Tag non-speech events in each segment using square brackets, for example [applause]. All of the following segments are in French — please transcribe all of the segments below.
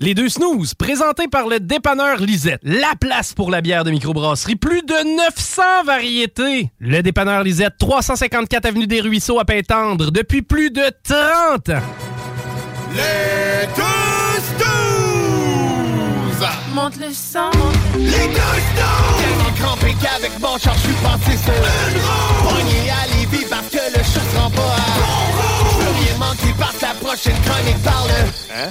Les deux snooze, présentés par le dépanneur Lisette. La place pour la bière de microbrasserie. Plus de 900 variétés. Le dépanneur Lisette, 354 Avenue des Ruisseaux à Pintendre, depuis plus de 30 ans. Les deux snooze! Monte le sang. Les deux snooze! Tellement crampé qu'avec mon char, je suis passé sur une roue. Pogné à Lévis parce que le chat se rend pas à bon roue. Plus rien manqué par la prochaine chronique parle. Hein?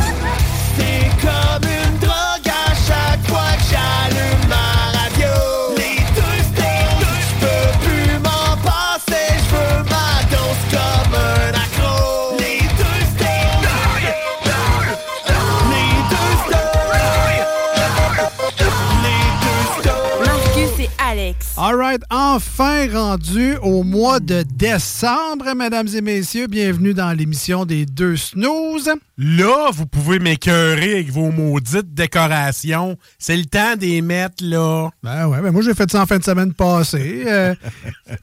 Alex. Alright, enfin rendu au mois de décembre, mesdames et messieurs. Bienvenue dans l'émission des deux snooze. Là, vous pouvez m'écœurer avec vos maudites décorations. C'est le temps d'y mettre, là. Ben ouais, ben moi j'ai fait ça en fin de semaine passée. Euh,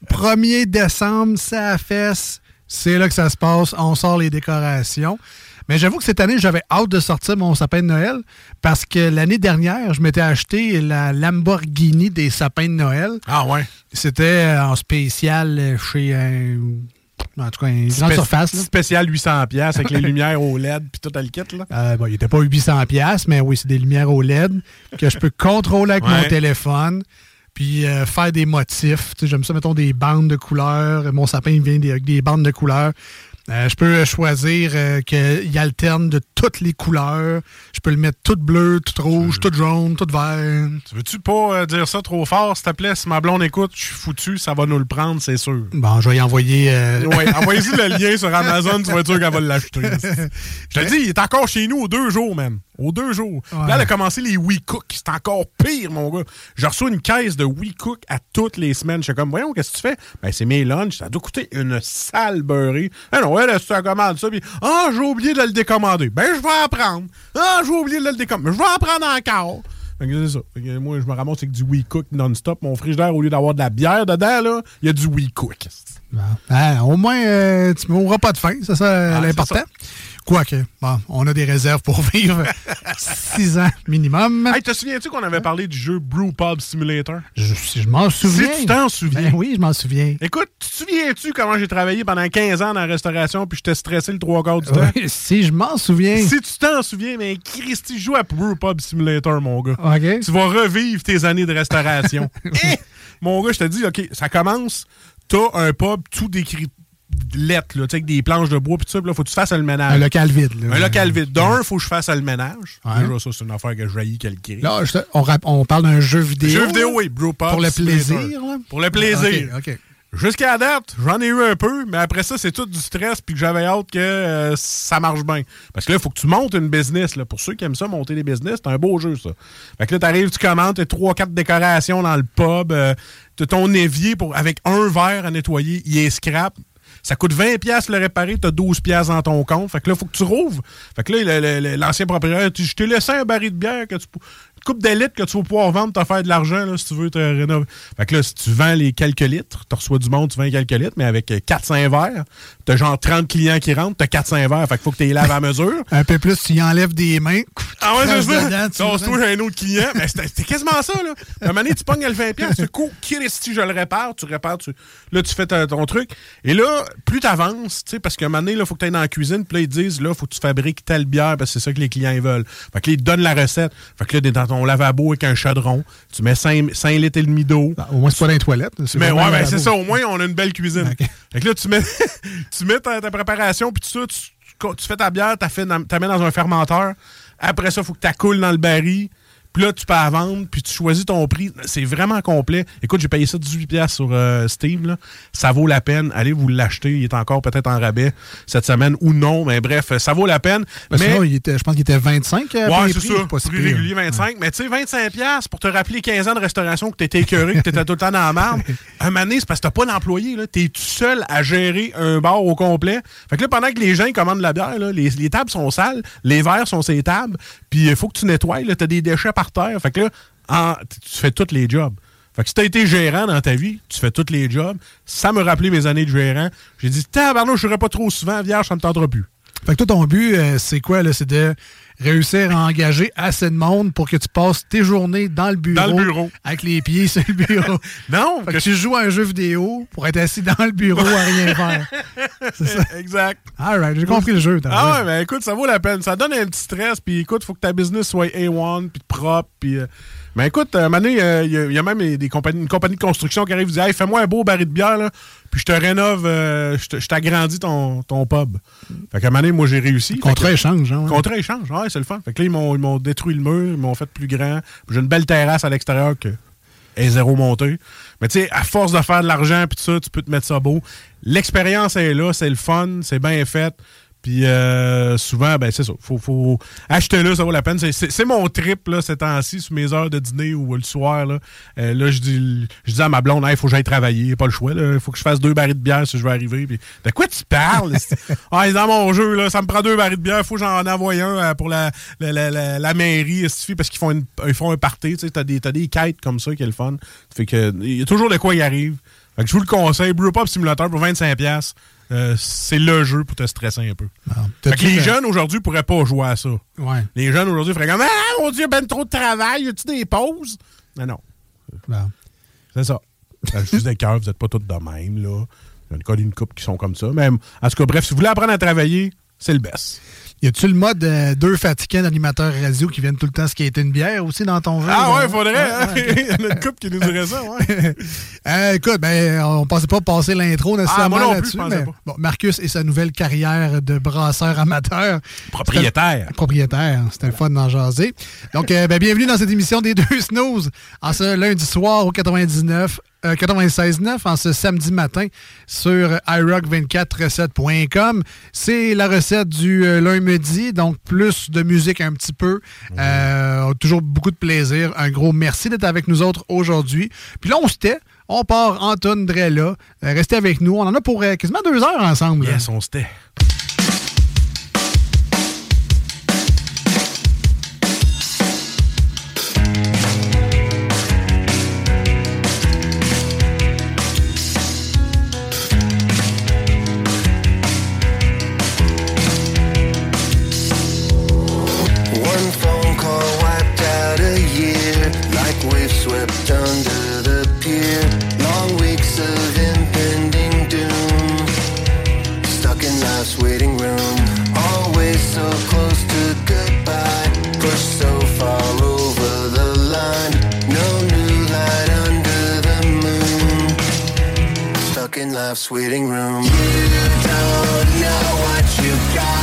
1er décembre, ça fesse. C'est là que ça se passe. On sort les décorations. Mais j'avoue que cette année, j'avais hâte de sortir mon sapin de Noël parce que l'année dernière, je m'étais acheté la Lamborghini des sapins de Noël. Ah ouais? C'était euh, en spécial chez un. En tout cas, une grande Spé- surface. là. Spécial 800$ piastres avec les lumières au LED puis tout à le kit, là. Euh, bon, il n'était pas 800 pièces, mais oui, c'est des lumières OLED que je peux contrôler avec mon téléphone. Puis euh, faire des motifs. J'aime ça, mettons, des bandes de couleurs. Mon sapin, il vient des- avec des bandes de couleurs. Euh, je peux choisir euh, qu'il alterne de toutes les couleurs. Je peux le mettre tout bleu, tout rouge, tout jaune, tout vert. Tu veux-tu pas euh, dire ça trop fort, s'il te plaît? Si ma blonde écoute, je suis foutu, ça va nous le prendre, c'est sûr. Bon, je vais y envoyer... euh, [laughs] Ouais, envoyez-y le lien sur Amazon, tu vas être sûr qu'elle va l'acheter. [laughs] Je te dis, il est encore chez nous deux jours, man. Aux deux jours. Ouais. Là, elle a commencé les WeCook. C'est encore pire, mon gars. Je reçois une caisse de WeCook à toutes les semaines. Je suis comme, voyons, qu'est-ce que tu fais? Ben, c'est mes lunchs. Ça doit coûter une sale beurrée. Ah non, elle, elle commande ça. Puis, ah, j'ai oublié de le décommander. Ben, je vais en prendre. Ah, j'ai oublié de le décommander. Je vais en prendre encore. Fait que c'est ça. Fait que moi, je me ramasse avec du WeCook non-stop. Mon frigidaire, au lieu d'avoir de la bière dedans, là, il y a du WeCook. Ah, au moins, euh, tu mourras pas de faim, c'est ça Ah, l'important. Quoique, bon, on a des réserves pour [laughs] vivre six ans minimum. Hey, te souviens-tu qu'on avait parlé du jeu Brew Pub Simulator? Je, si je m'en souviens. Si tu t'en souviens. Ben oui, je m'en souviens. Écoute, tu te souviens-tu comment j'ai travaillé pendant 15 ans dans la restauration puis j'étais stressé le trois quarts du temps? Oui, si je m'en souviens. Si tu t'en souviens, mais Christy, joue à Brew Pub Simulator, mon gars. OK. Tu vas revivre tes années de restauration. [laughs] Eh! Mon gars, je te dis, OK, ça commence, t'as un pub tout décrit lettre, là, tu sais, avec des planches de bois, puis tout ça, faut que tu fasses le ménage. Un local vide. Là. Un local vide. D'un, faut que je fasse le ménage. Ouais. Déjà, ça, c'est une affaire que je jaillis qu'elle crée. Là, je on, parle d'un jeu vidéo. Jeu vidéo, oui, Pour le plaisir, là? Pour le plaisir. OK, OK. Jusqu'à la date, j'en ai eu un peu, mais après ça, c'est tout du stress, puis que j'avais hâte que euh, ça marche bien. Parce que là, il faut que tu montes une business. Là. Pour ceux qui aiment ça, monter des business, c'est un beau jeu, ça. Fait que là, t'arrives, tu commandes, t'as trois, quatre décorations dans le pub, euh, t'as ton évier pour, avec un verre à nettoyer, il est scrap. Ça coûte 20$ piastres le réparer, t'as 12$ piastres dans ton compte. Fait que là, il faut que tu rouvres. Fait que là, l'ancien propriétaire, tu- je t'ai laissé un baril de bière que tu, coupe de litres que tu vas pouvoir vendre, te faire de l'argent si tu veux te rénover. Fait que là, si tu vends les quelques litres, tu reçois du monde, tu vends quelques litres, mais avec 400 verres, t'as genre 30 clients qui rentrent, t'as 400 verres, fait qu'il faut que tu les laves à mesure. [laughs] Un peu plus, tu y enlèves des mains. Ah ouais, c'est ça. dedans, tu Donc, vois. toi, j'ai un autre client. Ben, c'était c'était quasiment ça, là. À un moment donné, tu pognes le 20$, tu fais, cool, Christy, je le répare, tu répares, tu... là, tu fais ton truc. Et là, plus t'avances, tu sais, parce qu'à un moment donné, il faut que tu ailles dans la cuisine, puis là, ils disent, là, faut que tu fabriques telle bière, parce que c'est ça que les clients ils veulent. Fait que là, ils te donnent la recette. Fait que là, t'es dans ton lavabo avec un chaudron, tu mets 5, 5 litres et demi d'eau. Au moins, c'est pas dans les toilettes. Mais ouais, ben, c'est ça. Au moins, on a une belle cuisine. [laughs] Fait que là, tu mets, tu mets ta, préparation, puis ça, tu, tu- fais ta bière, tu la mets dans un fermenteur. Après ça, il faut que tu coules dans le baril. Puis là, tu peux la vendre, puis tu choisis ton prix. C'est vraiment complet. Écoute, j'ai payé ça 18$ piastres sur euh, Steam. là. Ça vaut la peine. Allez vous l'acheter. Il est encore peut-être en rabais cette semaine ou non. Mais bref, ça vaut la peine. Ben, mais... sinon, il était, je pense qu'il était 25. euh, Ouais, c'est prix, ça. Prix pire. régulier 25. Mais tu sais, 25$ piastres pour te rappeler 15 ans de restauration que t'étais écœuré, que t'étais tout le temps dans la marde. [laughs] Un moment donné, c'est parce que t'as pas d'employé. T'es tout seul à gérer un bar au complet. Fait que là, pendant que les gens commandent de la bière, là, les, les tables sont sales, les verres sont les tables, puis il faut que tu nettoies. T'as des déchets par terre. Fait que là, tu fais tous les jobs. Fait que si t'as été gérant dans ta vie, tu fais tous les jobs. Ça me rappelait mes années de gérant. J'ai dit, tabarnouche, je serais pas trop souvent vierge, ça me tentera plus. Fait que toi, ton but, euh, c'est quoi? là? C'est de réussir à engager assez de monde pour que tu passes tes journées dans le bureau. Dans le bureau. Avec les pieds sur le bureau. [laughs] non! Fait que tu joues à un jeu vidéo pour être assis dans le bureau à rien faire. C'est ça. [laughs] Exact. All right, j'ai compris le jeu. Ah ouais, mais écoute, ça vaut la peine. Ça donne un petit stress, puis écoute, faut que ta business soit A1, puis propre, puis... euh, Mais écoute, euh, Mané, il y, a- y a même des compagnies, une compagnie de construction qui arrive et dit Hey, fais-moi un beau baril de bière, là, puis je te rénove, euh, je t'agrandis ton, ton pub. Fait qu'à Mané, moi, j'ai réussi. Contrat Fait que- échange, hein, ouais. Contrat échange, c'est le fun. Fait que là, ils m'ont, détruit le mur, ils m'ont fait plus grand. J'ai une belle terrasse à l'extérieur que est zéro montée. Mais tu sais, à force de faire de l'argent puis tout ça, tu peux te mettre ça beau. L'expérience est là, c'est le fun, c'est bien fait. Puis euh, souvent, ben c'est ça. Faut, faut acheter là, ça vaut la peine. C'est- mon trip là, ces temps-ci, sur mes heures de dîner ou le soir. Là, Euh, là je dis je dis à ma blonde, il faut que j'aille travailler, pas le choix. Il faut que je fasse deux barils de bière si je veux arriver. Puis, de quoi tu parles? [laughs] ah, dans mon jeu, là, ça me prend deux barils de bière, faut que j'en envoie un euh, pour la, la, la, la, mairie, parce qu'ils font, ils font un party. Tu t'as des, des quêtes comme ça qui est le fun. Fait que il y a toujours de quoi y arrive. Fait que je vous le conseille, Brewpub Simulator pour 25$. Euh, c'est le jeu pour te stresser un peu. Fait que T'as-tu les le- jeunes aujourd'hui pourraient pas jouer à ça. Ouais. Les jeunes aujourd'hui feraient comme Ah mon Dieu, ben trop de travail, y a-tu des pauses? Non. C'est ça. [laughs] Je vous des cœurs, vous n'êtes pas tous de même, là. Il y a une couple qui sont comme ça. En tout cas, bref, si vous voulez apprendre à travailler, c'est le best. Y a-tu le mode euh, deux fatigants d'animateurs radio qui viennent tout le temps skater une bière aussi dans ton jeu? Ah ouais, faudrait. hein? Ouais, ok. [laughs] Il y en a une couple qui nous dirait ça, ouais. [laughs] Euh, écoute, ben, on pensait pas passer l'intro nécessairement Ah, non plus, là-dessus. mais bon, Marcus et sa nouvelle carrière de brasseur amateur. Propriétaire. Propriétaire. C'était le fun d'en jaser. Donc, euh, ben, bienvenue dans cette émission des deux snooze en ce lundi soir au 99. Euh, 96.9 en ce samedi matin sur iRock24recette.com. C'est la recette du euh, lundi, donc plus de musique un petit peu. Euh, toujours beaucoup de plaisir. Un gros merci d'être avec nous autres aujourd'hui. Puis là, on se tait. On part Anton Drella. Euh, restez avec nous. On en a pour euh, quasiment deux heures ensemble. Yes, on se tait. Life's waiting room. You don't know what you got.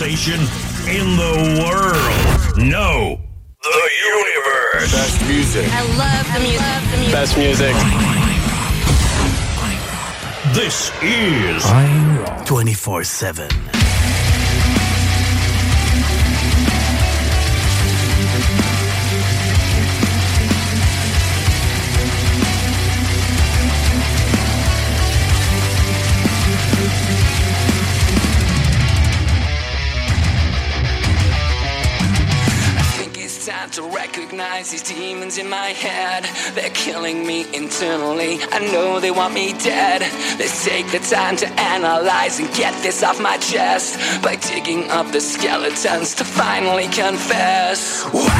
station. take the time to analyze and get this off my chest by digging up the skeletons to finally confess. Wow.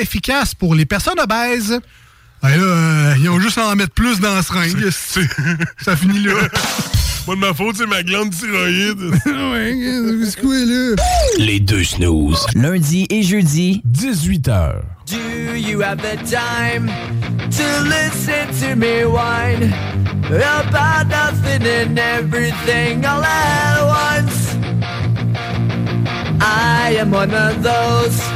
Efficace pour les personnes obèses. Ah, là, euh, ils ont juste à en mettre plus dans la seringue. Ça finit là. Pas de ma faute, c'est ma glande thyroïde. [laughs] ouais, c'est quoi là? Les deux snooze. Lundi et jeudi, 18h. Do you have the time to listen to me whine about nothing and everything all at once? I am one of those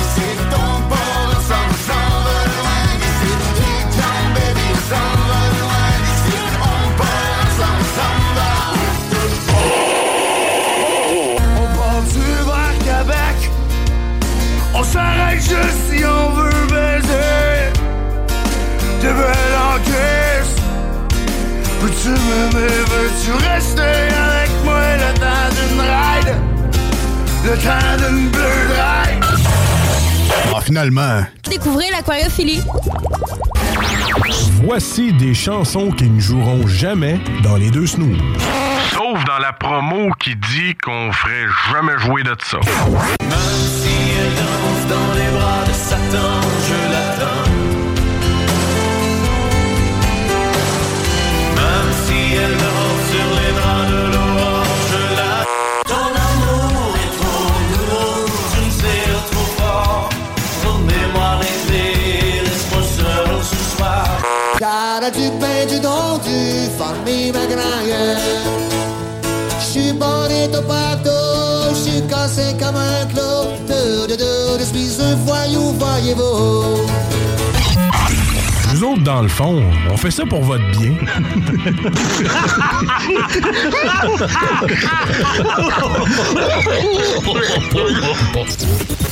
Juste si on veut baiser. T'es belle en crise Peux-tu m'aimer, veux-tu rester avec moi le temps d'une ride? Le temps d'une bleue ride? Ah, finalement, Découvrez l'aquariophilie. voici des chansons qui ne joueront jamais dans les deux snooze. Sauf dans la promo qui dit qu'on ferait jamais jouer de ça. Dans les bras de Satan, je l'attends. Même si elle danse sur les draps de l'aurore, je la Ton amour est trop nouveau, tu me serres trop fort. Remets-moi les clés, laisse-moi seul ce soir? Cara du pain, du don, du famille ma grand J'suis bonito partout, j'suis cassé comme un clou un voyou, voyez-vous. Nous autres, dans le fond, on fait ça pour votre bien.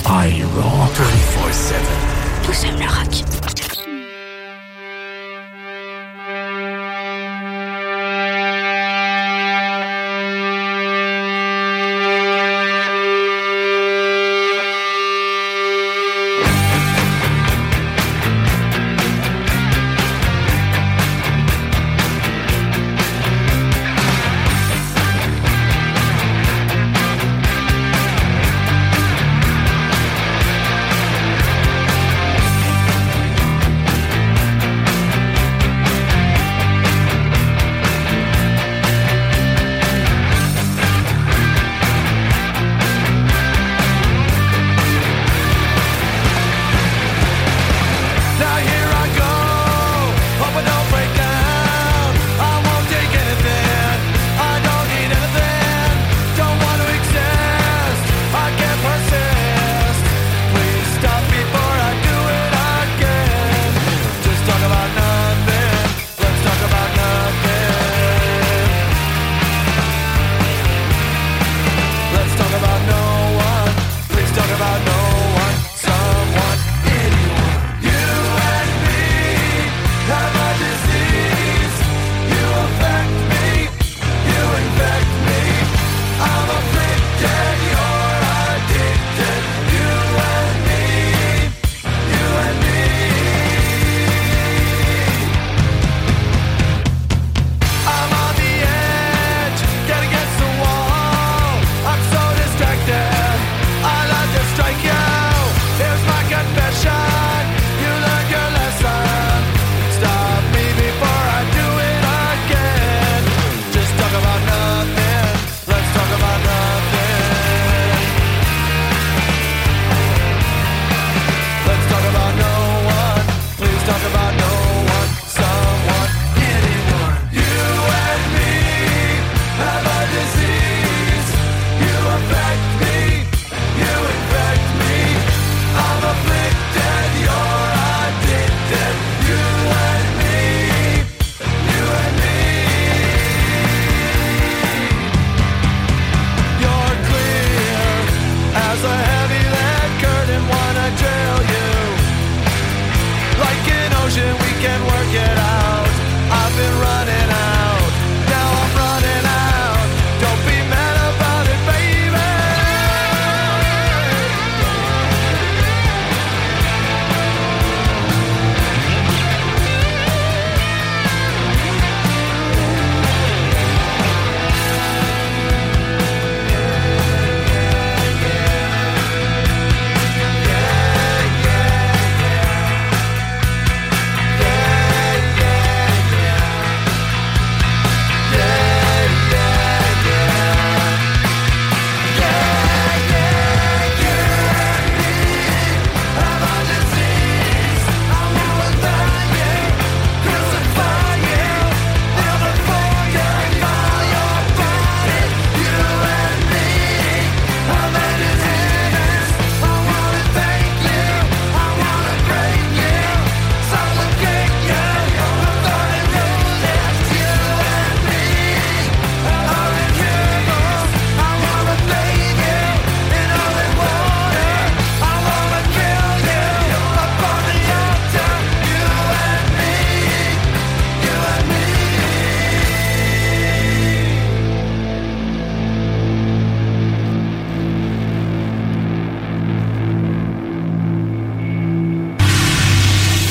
I rock. 24-7. Nous sommes le rock.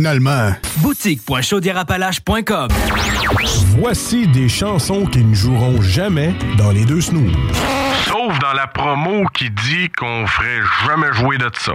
Finalement. Boutique.chaudierapalache.com Voici des chansons qui ne joueront jamais dans les deux snooze. Sauf dans la promo qui dit qu'on ferait jamais jouer de ça.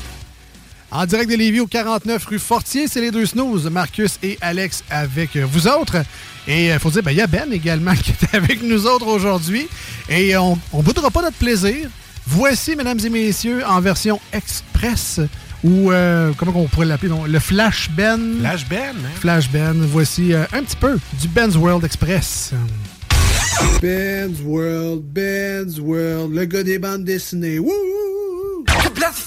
En direct de Lévis au 49 rue Fortier, c'est les deux snooze, Marcus et Alex avec euh, vous autres. Et il faut dire, ben, il y a Ben également [laughs] qui est avec nous autres aujourd'hui. Et on ne boudera pas notre plaisir. Voici, mesdames et messieurs, en version express, ou euh, comment on pourrait l'appeler, le Flash Ben. Flash Ben, hein? Flash Ben. Voici euh, un petit peu du Ben's World Express. Ben's World, Ben's World, le gars des bandes dessinées. Wouh!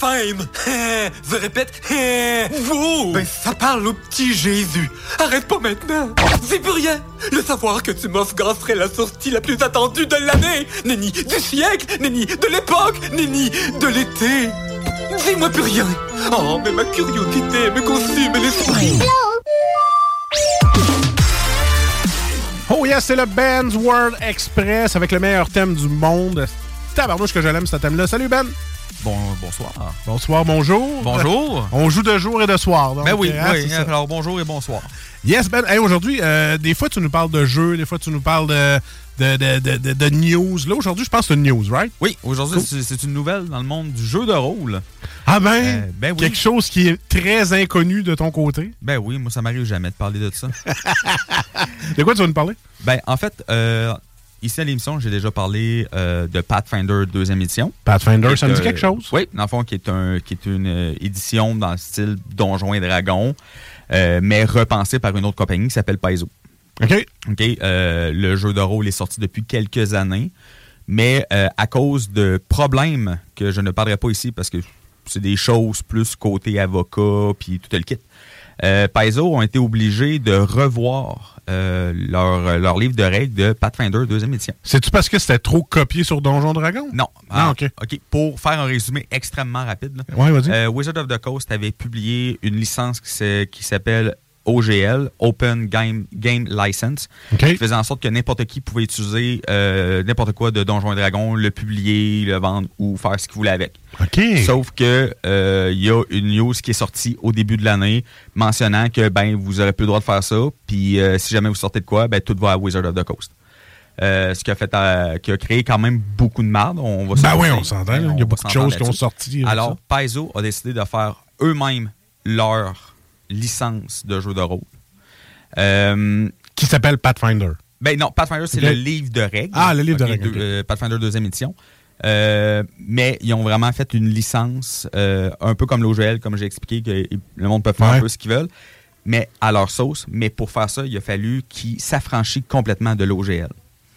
Blasphème [laughs] Je répète, [laughs] vous Ben ça parle au petit Jésus. Arrête pas maintenant C'est plus rien Le savoir que tu m'offrancerais la sortie la plus attendue de l'année Nenni du siècle Nenni de l'époque Nenni de l'été Dis-moi plus rien Oh, mais ma curiosité me consume l'esprit Oh yes, c'est le Ben's World Express avec le meilleur thème du monde. Tabarnouche que je l'aime ce thème-là. Salut Ben! Bon, bonsoir. Bonsoir, bonjour. Bonjour. [laughs] On joue de jour et de soir. donc, Ben oui, hein, oui. ça. Alors, bonjour et bonsoir. Yes, Ben. Hey, aujourd'hui, euh, des fois, tu nous parles de jeux, des fois, tu nous parles de, de, de, de, news. Là, aujourd'hui, je pense que c'est une news, right? Oui, aujourd'hui, Cool. c'est une nouvelle dans le monde du jeu de rôle. Ah ben, Euh, ben oui. quelque chose qui est très inconnu de ton côté. Ben oui, moi, ça m'arrive jamais de parler de ça. [laughs] De quoi tu vas nous parler? Ben, en fait, euh, ici à l'émission, j'ai déjà parlé euh, de Pathfinder deuxième édition. Pathfinder, est, ça me dit quelque chose? Oui, dans le fond, qui est, un, qui est une euh, édition dans le style Donjons et Dragons, euh, mais repensée par une autre compagnie qui s'appelle Paizo. OK. OK. le jeu de rôle est sorti depuis quelques années, mais à cause de problèmes que je ne parlerai pas ici parce que c'est des choses plus côté avocat puis tout le kit. Euh, Paizo ont été obligés de revoir euh, leur, leur livre de règles de Pathfinder deuxième édition. C'est-tu parce que c'était trop copié sur Donjon Dragon? Non. Ah, Ah, OK. OK. Pour faire un résumé extrêmement rapide, là, Ouais, euh, Wizard of the Coast avait publié une licence qui s'appelle OGL, Open Game, Game License, OK. qui faisait en sorte que n'importe qui pouvait utiliser euh, n'importe quoi de Donjons et Dragons, le publier, le vendre ou faire ce qu'il voulait avec. Sauf que euh, il y a une news qui est sortie au début de l'année mentionnant que ben vous aurez plus le droit de faire ça, puis euh, si jamais vous sortez de quoi, ben tout va à Wizard of the Coast. Euh, ce qui a fait euh, qui a créé quand même beaucoup de marde. On va Ben oui, on s'entend. Il y a beaucoup de choses qui ont sorti. avec Alors. Paizo a décidé de faire eux-mêmes leur licence de jeu de rôle. Euh, Qui s'appelle Pathfinder. ben non, Pathfinder, c'est le livre de règles. Ah, le livre de règles, deux- euh, Pathfinder deuxième édition. Euh, mais ils ont vraiment fait une licence, euh, un peu comme l'OGL, comme j'ai expliqué, que le monde peut faire Ouais. un peu ce qu'ils veulent, mais à leur sauce. Mais pour faire ça, il a fallu qu'ils s'affranchissent complètement de l'OGL.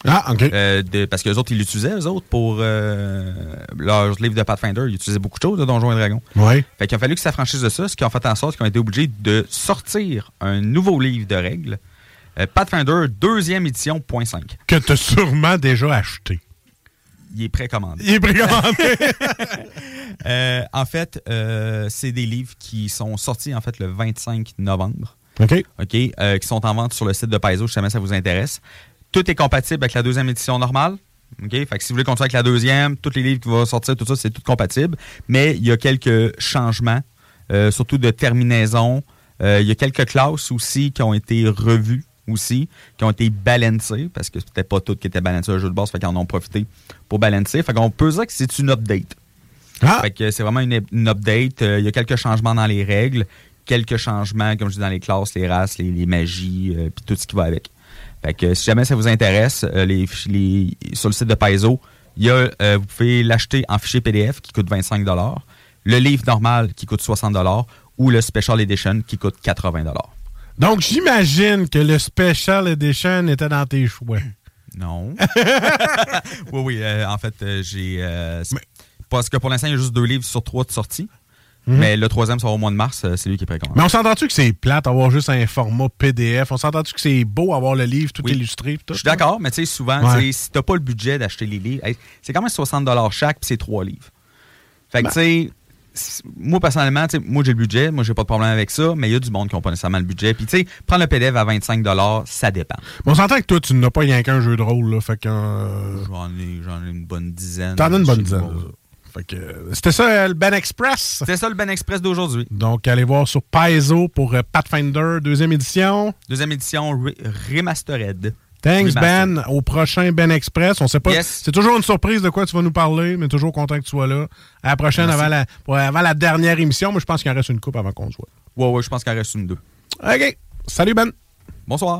Ah, OK. Euh, de- parce que les autres, ils l'utilisaient, eux autres, pour euh, leur livre de Pathfinder. Ils utilisaient beaucoup de choses de Donjons et Dragons. Ouais. Fait qu'il a fallu qu'ils s'affranchissent de ça, ce qui a fait en sorte qu'ils ont été obligés de sortir un nouveau livre de règles. euh, Pathfinder, deuxième édition, point 5. Que tu as sûrement déjà acheté. Il est précommandé. Il est précommandé. [laughs] En fait, c'est des livres qui sont sortis en fait le 25 novembre. OK. OK, euh, qui sont en vente sur le site de Paizo, si jamais ça vous intéresse. Tout est compatible avec la deuxième édition normale. OK, fait que si vous voulez continuer avec la deuxième, tous les livres qui vont sortir, tout ça, c'est tout compatible. Mais il y a quelques changements, euh, surtout de terminaison. Euh, il y a quelques classes aussi qui ont été revues aussi, qui ont été balancées, parce que c'était pas tout qui était balancé au jeu de base, fait qu'ils en ont profité pour balancer. Fait qu'on peut dire que c'est une update. Ah. Fait que c'est vraiment une, une update. Euh, Il y a quelques changements dans les règles, quelques changements, comme je dis, dans les classes, les races, les, les magies, puis tout ce qui va avec. Fait que si jamais ça vous intéresse, euh, les, fiches- les- sur le site de Paizo, il y a, euh, vous pouvez l'acheter en fichier PDF qui coûte 25 le livre normal qui coûte 60 ou le Special Edition qui coûte 80 Donc, j'imagine que le Special Edition était dans tes choix. Non. [laughs] oui, oui. euh, en fait, euh, j'ai. euh, parce que pour l'instant, il y a juste deux livres sur trois de sortie. Mhm. Mais le troisième sera au mois de mars, euh, c'est lui qui est précommandé. Mais on s'entend-tu que c'est plate avoir juste un format PDF? On s'entend-tu que c'est beau avoir le livre tout Oui. illustré? tout, Je suis d'accord, mais tu sais, souvent, Ouais. si t'as pas le budget d'acheter les livres, hey, c'est quand même 60 chaque, puis c'est trois livres. Fait que, Ben. tu sais, moi, personnellement, moi, j'ai le budget, moi, j'ai pas de problème avec ça, mais il y a du monde qui n'a pas nécessairement le budget. Puis, tu sais, prendre le PDF à 25 ça dépend. Mais on s'entend que toi, tu n'as pas rien qu'un jeu de rôle, là. Fait que. euh, J'en ai, ai une bonne dizaine. T'en as une bonne dizaine. C'était ça, euh, le Ben Express? C'était ça, le Ben Express d'aujourd'hui. Donc, allez voir sur Paizo pour euh, Pathfinder, deuxième édition. Deuxième édition re- remastered. Thanks, Remastered. Ben. Au prochain Ben Express. On sait pas. Yes. C'est toujours une surprise de quoi tu vas nous parler, mais toujours content que tu sois là. À la prochaine, Merci. avant la, pour- avant la dernière émission. Moi, je pense qu'il en reste une coupe avant qu'on se voit. Ouais, ouais, je pense qu'il en reste une deux. OK. Salut, Ben. Bonsoir.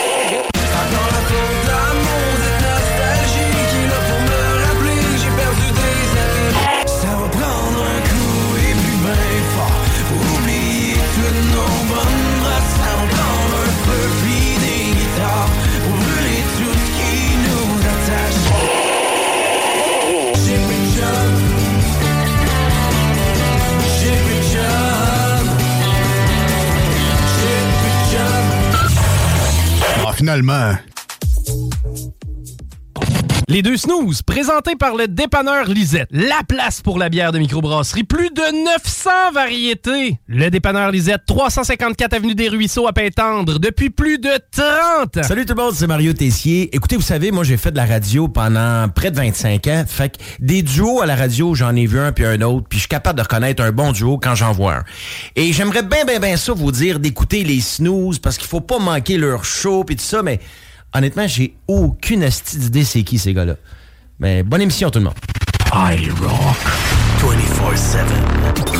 Finalement. Les deux snooze, présentés par le dépanneur Lisette. La place pour la bière de microbrasserie. Plus de 900 variétés. Le dépanneur Lisette, 354 Avenue des Ruisseaux à Pintendre, depuis plus de 30 ans. Salut tout le monde, c'est Mario Tessier. Écoutez, vous savez, moi j'ai fait de la radio pendant près de 25 ans. Fait que des duos à la radio, j'en ai vu un puis un autre, puis je suis capable de reconnaître un bon duo quand j'en vois un. Et j'aimerais bien, bien, bien ça vous dire d'écouter les snooze parce qu'il faut pas manquer leur show puis tout ça, mais honnêtement, j'ai aucune astuce d'idée c'est qui ces gars-là. Mais bonne émission tout le monde. I rock 24-7.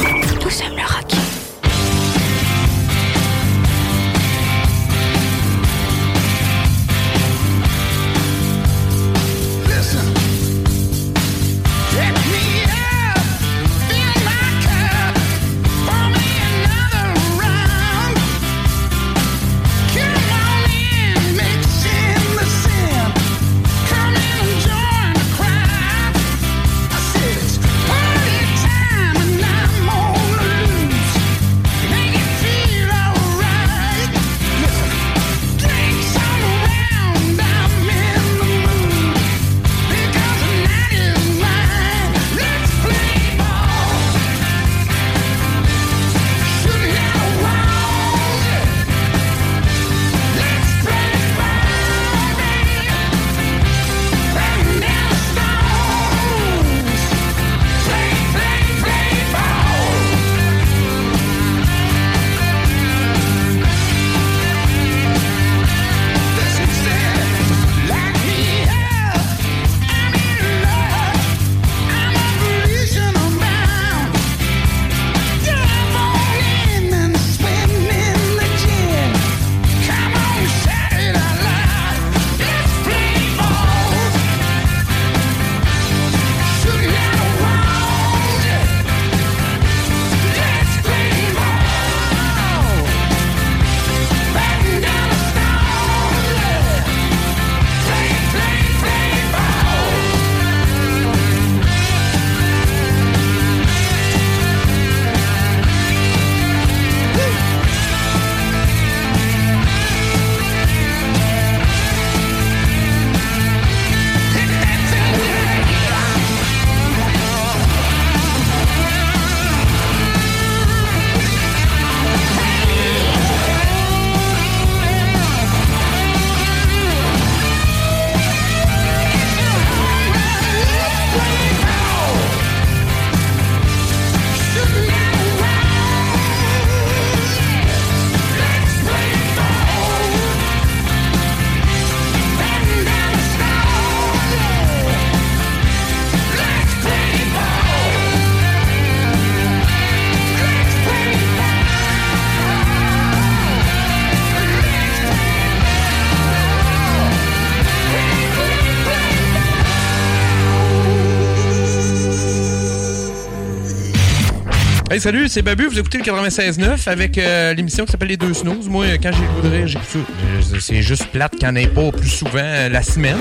Salut, c'est Babu. Vous écoutez le 96.9 avec euh, l'émission qui s'appelle Les Deux Snooze. Moi, euh, quand j'ai le j'écoute ça. Euh, C'est juste plate qu'il n'y en ait pas plus souvent la semaine,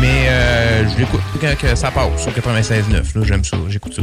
mais euh, je l'écoute quand ça passe sur 96.9. là, J'aime ça, j'écoute ça.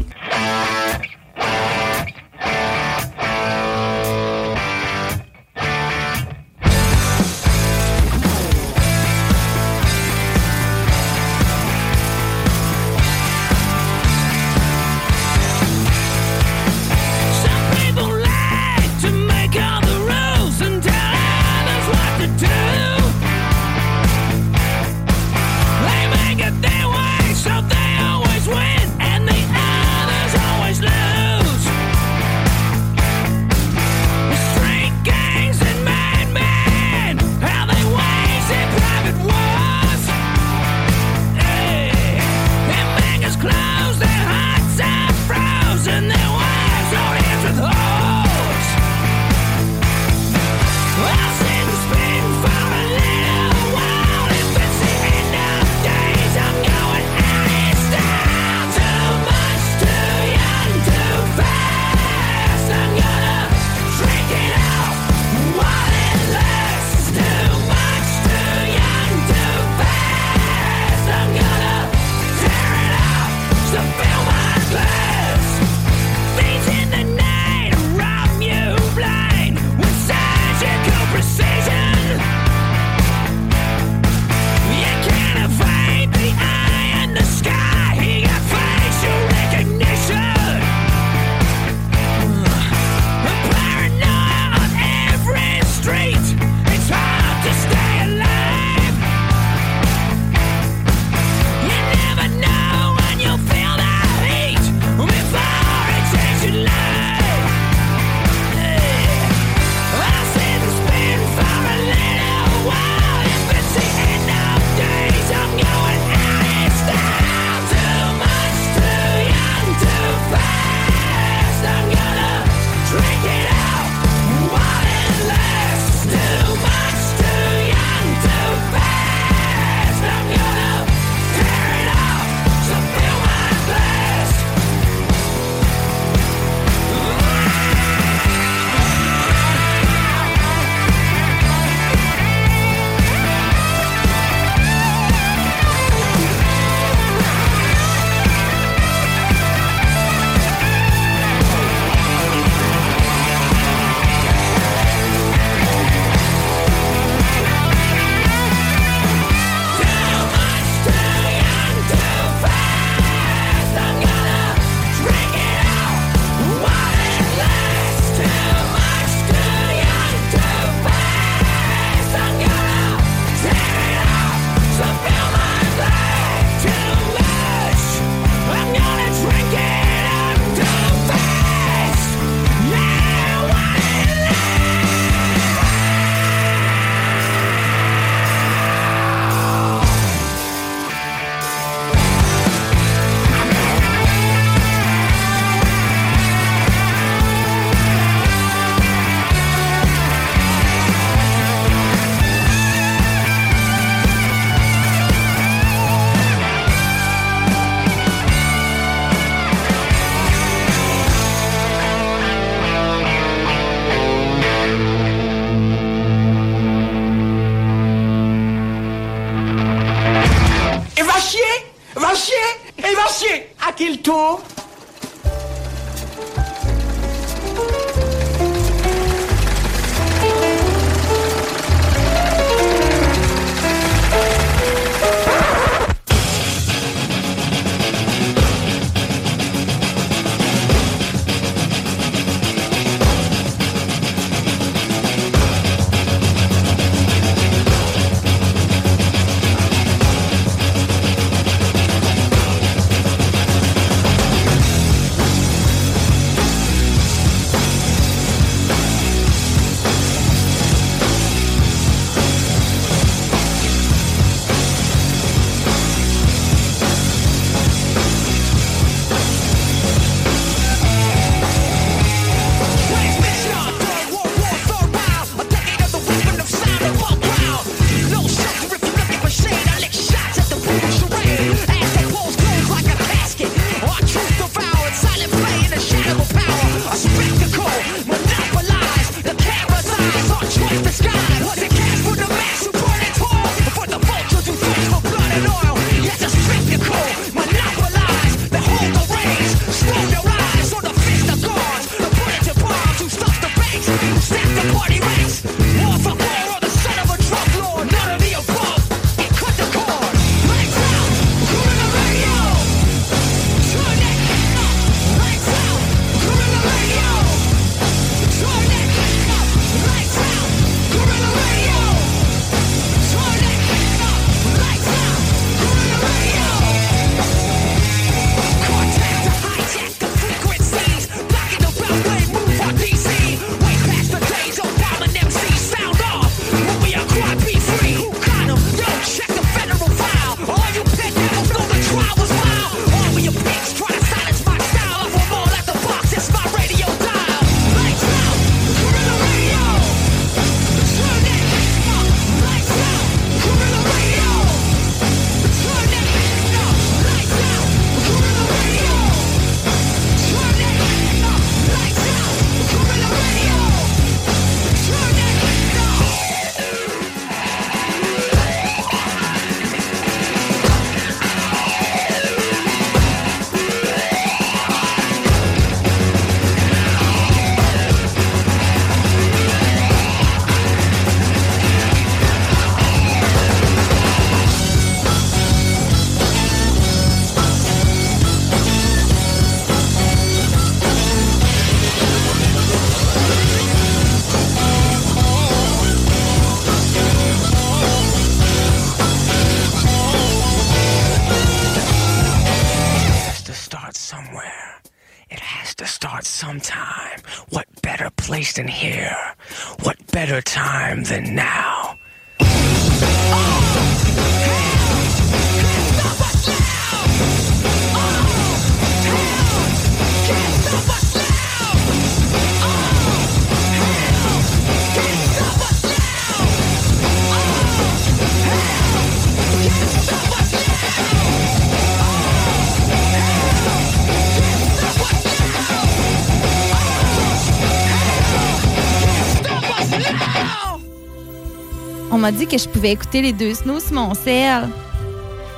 M'a dit que je pouvais écouter les deux snows sur mon sel.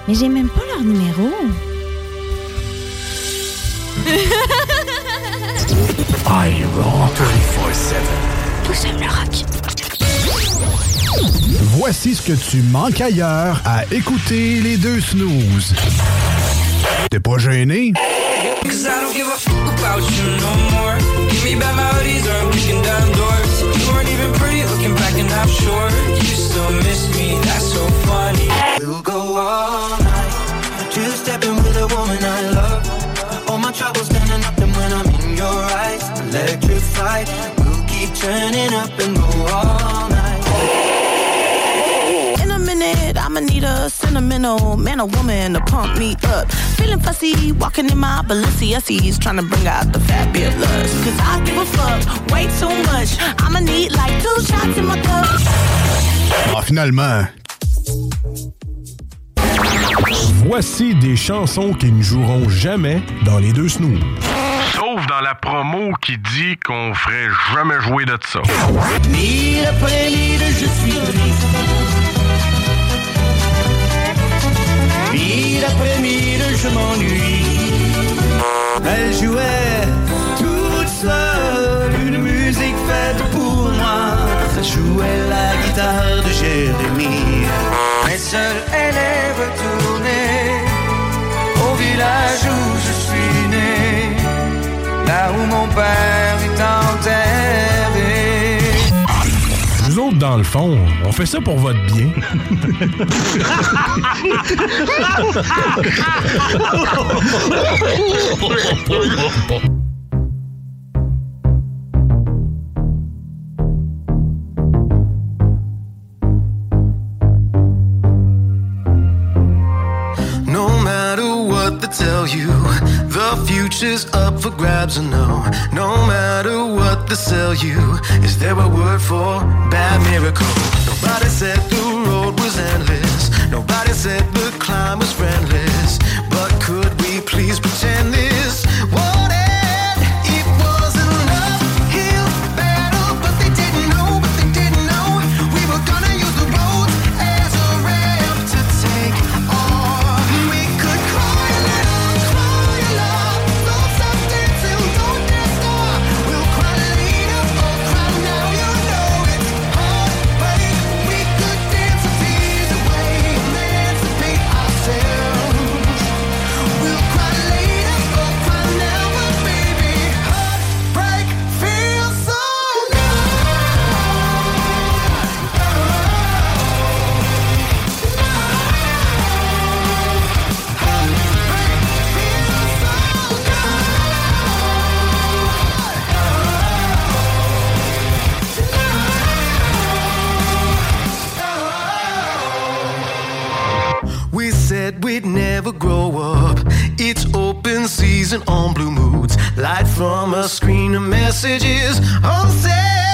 Mais j'ai même pas leur numéro. iRock 24-7. Tous aiment le rock. Voici ce que tu manques ailleurs à écouter les deux snooze. T'es pas gêné? Cause I don't give a f about you no more. Give me back my hoodies or I'm kicking down doors. You weren't even pretty looking back and I'm sure you still miss me. That's so funny. We'll go all night. Two stepping with a woman I love. All my troubles standing up, and when I'm in your eyes, electrified. We'll keep turning up and go all night. In a minute, I'ma need a sentimental man or woman to pump me up. Feeling fussy, walking in my Balenciennes, trying to bring out the fabulous. Cause I give a fuck way too much. I'ma need like two shots in my cup. Ah, finalement. Voici des chansons qui ne joueront jamais dans les deux snooze. Sauf dans la promo qui dit qu'on ferait jamais jouer de ça. Mille après mille, je suis triste. Mille après mille, je m'ennuie. Elle jouait toute seule une musique faite pour moi. Elle jouait Jérémie. Mais seule, elle est retournée au village où je suis né. Là où mon père est enterré. Nous autres, dans le fond, on fait ça pour votre bien. [laughs] the future's up for grabs or no. No matter what they sell you, is there a word for bad miracle? Nobody said the road was endless. Nobody said the climb was friendless. But screen of messages on set.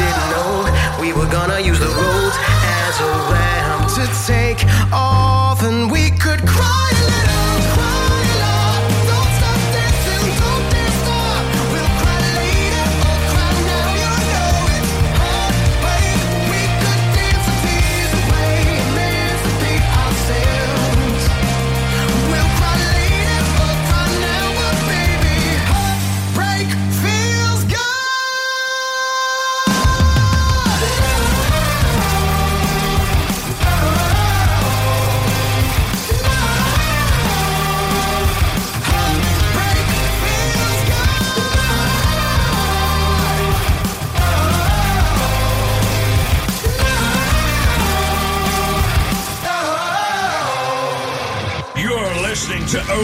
Didn't know we were gonna use the roads as a ramp to take off, and we could cry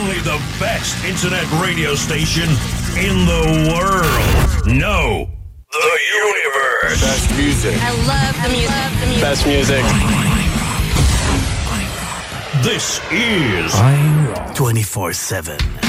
only the best internet radio station in the world. No, the universe. Best music. I love the music. Love the music. Best music. This is 24 7.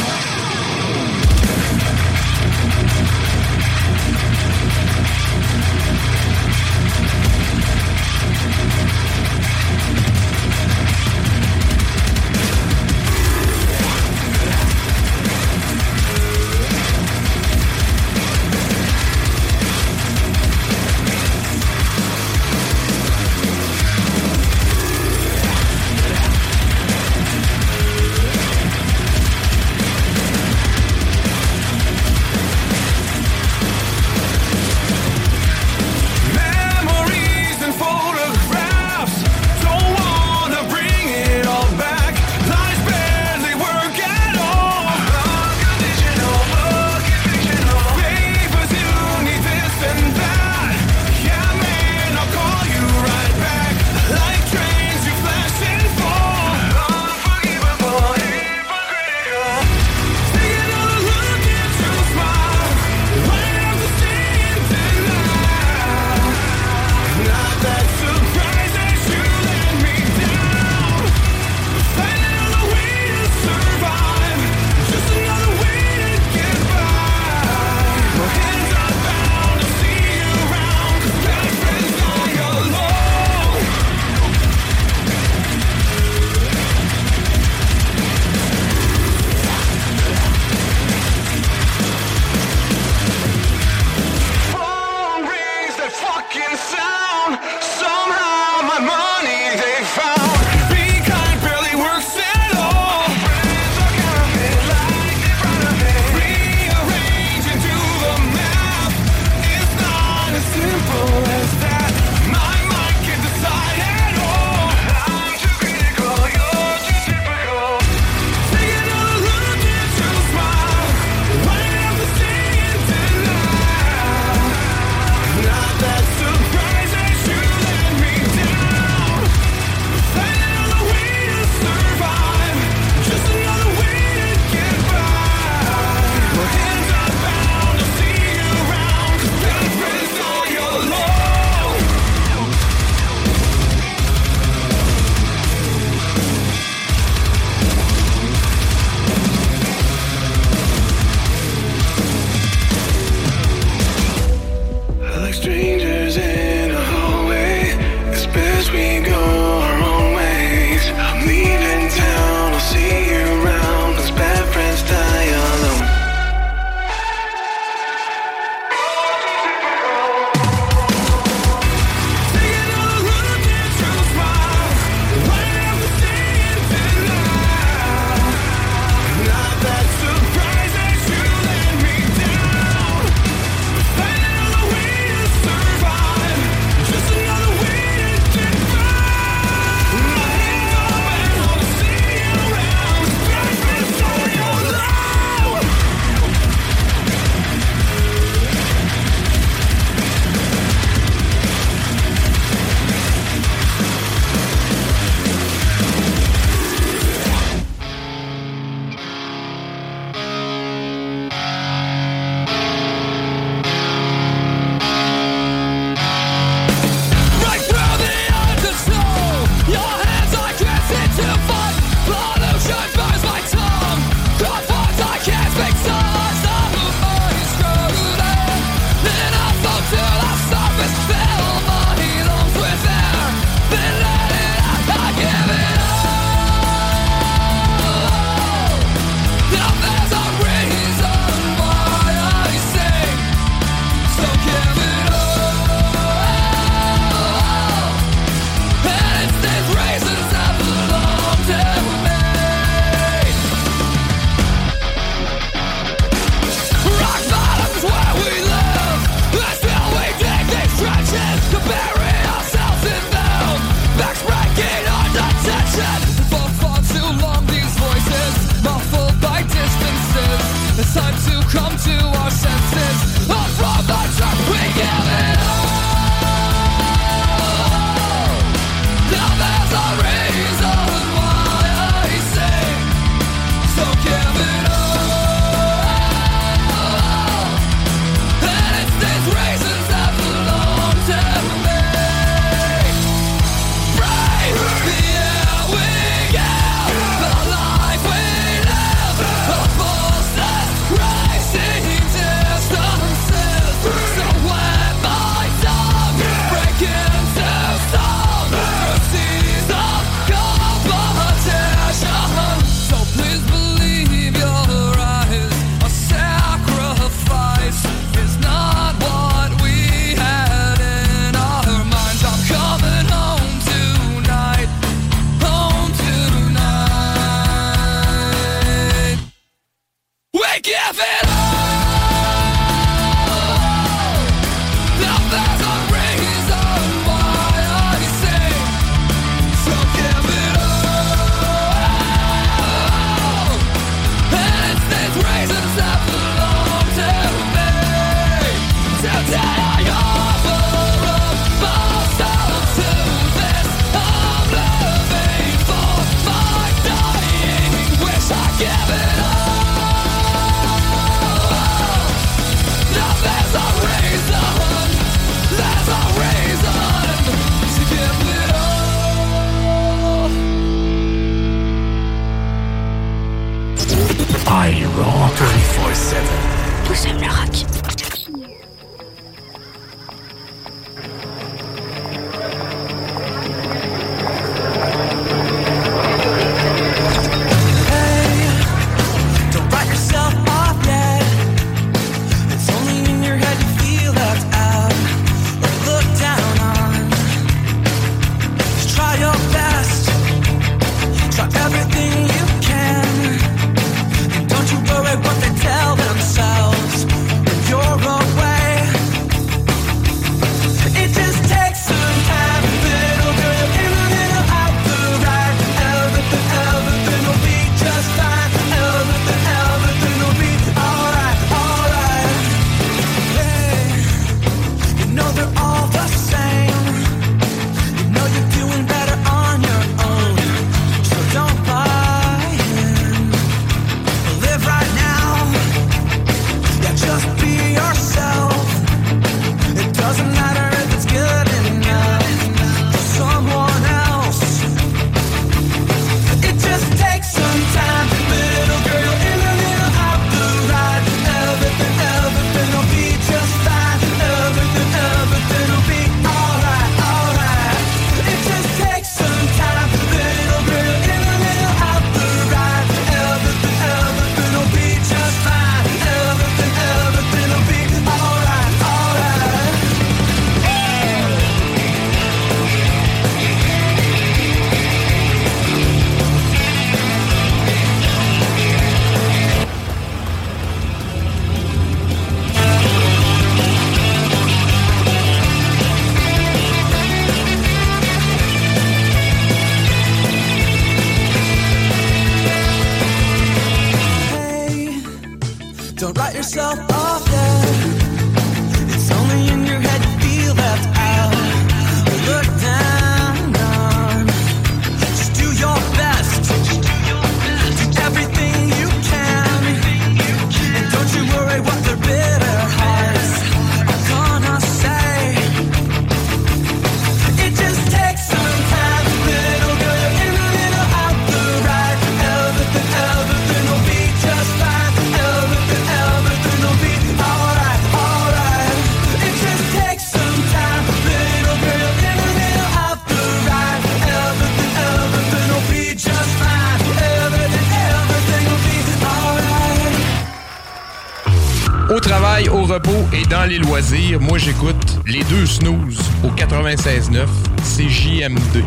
Dans les loisirs, moi j'écoute les deux snooze au 96.9 CJM2.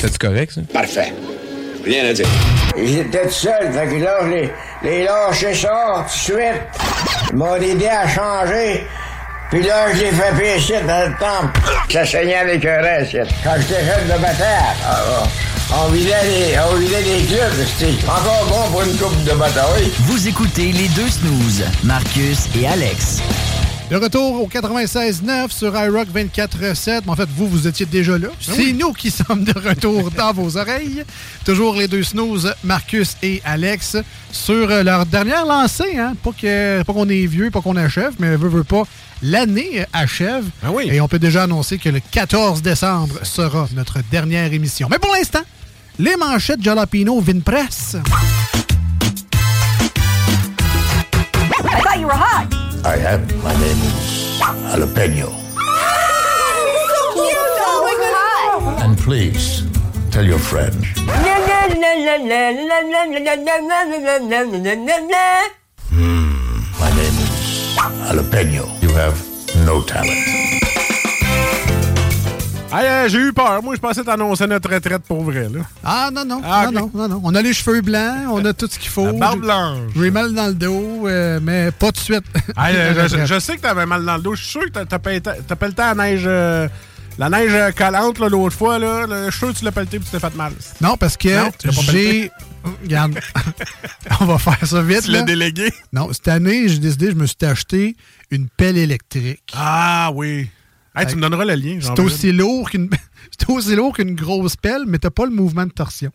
C'est correct ça? Parfait. Rien à dire. J'étais tout seul, fait que là, je les, les lâché ça tout de suite. Ils m'ont aidé à changer. Puis là, je l'ai fait pécher dans le temple. Ça saignait avec un reste. Quand j'étais jeune de bataille, ah, on vidait les, on vidait les clubs. Encore bon pour une coupe de bataille. Vous écoutez les deux snooze, Marcus et Alex. De retour au 96.9 sur iRock 24.7. En fait, vous, vous étiez déjà là. C'est nous qui sommes de retour dans vos oreilles. Toujours les deux snooze, Marcus et Alex, sur leur dernière lancée. Hein? Pas qu'on est vieux, pas qu'on achève, mais veut, veut pas. L'année achève. Et on peut déjà annoncer que le 14 décembre sera notre dernière émission. Mais pour l'instant, les manchettes Jalapino Vinpress. I thought you were hot. I am. My name is Jalapeno. so cute. Oh my god. And please, tell your friend. Hmm, my name is Jalapeno. You have no talent. Hey, euh, j'ai eu peur. Moi, je pensais t'annoncer notre retraite pour vrai. Là. Ah non, non, Ah, non, non, non, non. On a les cheveux blancs, on a tout ce qu'il faut. La barbe J'ai- blanche. J'ai mal dans le dos, euh, mais pas tout de suite. [laughs] Hey, euh, je, je sais que t'avais mal dans le dos. Je suis sûr que t'as- pelleté la neige. euh, la neige collante l'autre fois, là, là, je suis sûr que tu l'as pelleté et tu t'es fait mal. Non, parce que j'ai. Regarde, [laughs] on va faire ça vite. Tu l'as délégué? Non, cette année, j'ai décidé, je me suis acheté une pelle électrique. Ah oui. Hey, tu me donneras le lien. C'est aussi lourd qu'une [laughs] c'est aussi lourd qu'une grosse pelle, mais t'as pas le mouvement de torsion.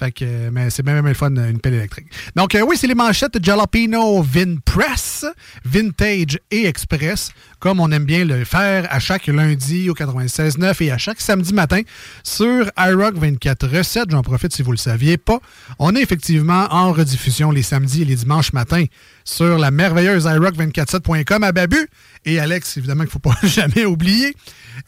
Fait que, mais c'est bien le fun, une pelle électrique. Donc, euh, oui, c'est les manchettes Jalapeno Vinpress, Vintage et Express, comme on aime bien le faire à chaque lundi au 96.9 et à chaque samedi matin sur iRock 24 recettes. J'en profite si vous le saviez pas. On est effectivement en rediffusion les samedis et les dimanches matins sur la merveilleuse iRock247.com à Babu. Et Alex, évidemment, qu'il ne faut pas [laughs] jamais oublier.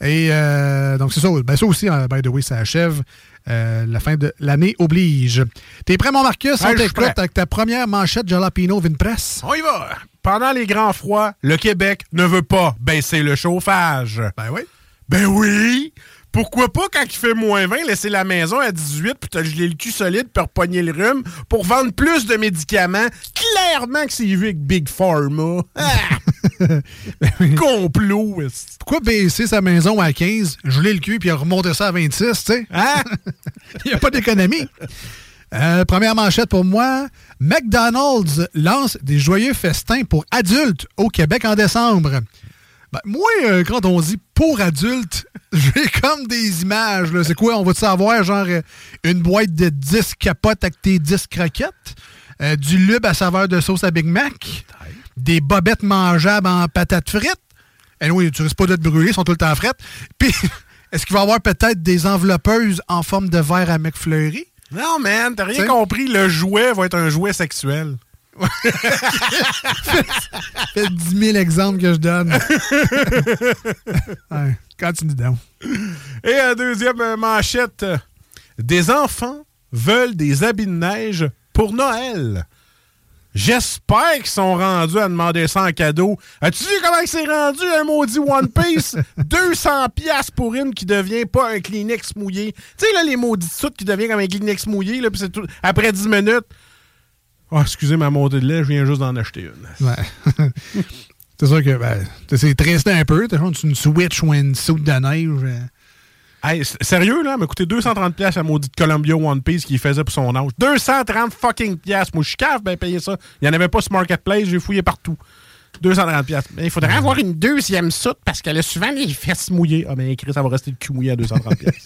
Et euh, donc, c'est ça. Ben, ça aussi, euh, by the way, ça achève. Euh, la fin de l'année oblige. T'es prêt, mon Marcus? Ouais, On t'écoute avec ta première manchette Jalapino Vinpress. On y va. Pendant les grands froids, le Québec ne veut pas baisser le chauffage. Ben oui. Ben oui. Pourquoi pas, quand il fait moins 20, laisser la maison à 18 puis te geler le cul solide pour repogner le rhume pour vendre plus de médicaments? Clairement que c'est vu avec Big Pharma. Ah! [laughs] Complot. Pourquoi baisser sa maison à 15, geler le cul puis remonter ça à 26, tu sais? Hein? [laughs] Il n'y a pas d'économie. Euh, première manchette pour moi. McDonald's lance des joyeux festins pour adultes au Québec en décembre. Ben, moi, euh, quand on dit pour adultes, [laughs] j'ai comme des images. C'est quoi? On va-tu savoir, genre, euh, une boîte de 10 capotes avec tes 10 croquettes? Euh, du lube à saveur de sauce à Big Mac? Des bobettes mangeables en patates frites? Eh oui, tu risques pas de te brûler, ils sont tout le temps frettes. [laughs] Puis, est-ce qu'il va y avoir peut-être des enveloppeuses en forme de verre à McFlurry? Non, man, t'as rien T'sais? compris. Le jouet va être un jouet sexuel. Fait 10 000 exemples que je donne. ouais, continue donc. Et la deuxième euh, manchette. euh, Des enfants veulent des habits de neige pour Noël. J'espère qu'ils sont rendus à demander ça en cadeau. As-tu vu comment il s'est rendu un maudit One Piece? [laughs] 200 pièces pour une qui devient pas un Kleenex mouillé. Tu sais, là, les maudites soutes qui devient comme un Kleenex mouillé, là, puis c'est tout... après 10 minutes... Oh, excusez ma montée de lait, je viens juste d'en acheter une. Ouais. [laughs] c'est sûr que ben, c'est triste un peu. T'as genre une Switch ou une soupe de neige. euh, Hey, sérieux, là, m'a coûté 230 pièces à maudite Columbia One Piece qu'il faisait pour son âge. 230 fucking pièces. Moi, je suis cave, ben payer ça. Il n'y en avait pas sur Marketplace, j'ai fouillé partout. 230 pièces. Mais il faudrait avoir une deuxième soute parce qu'elle a souvent les fesses mouillées. Ah, mais écrit, ça va rester le cul mouillé à 230 pièces.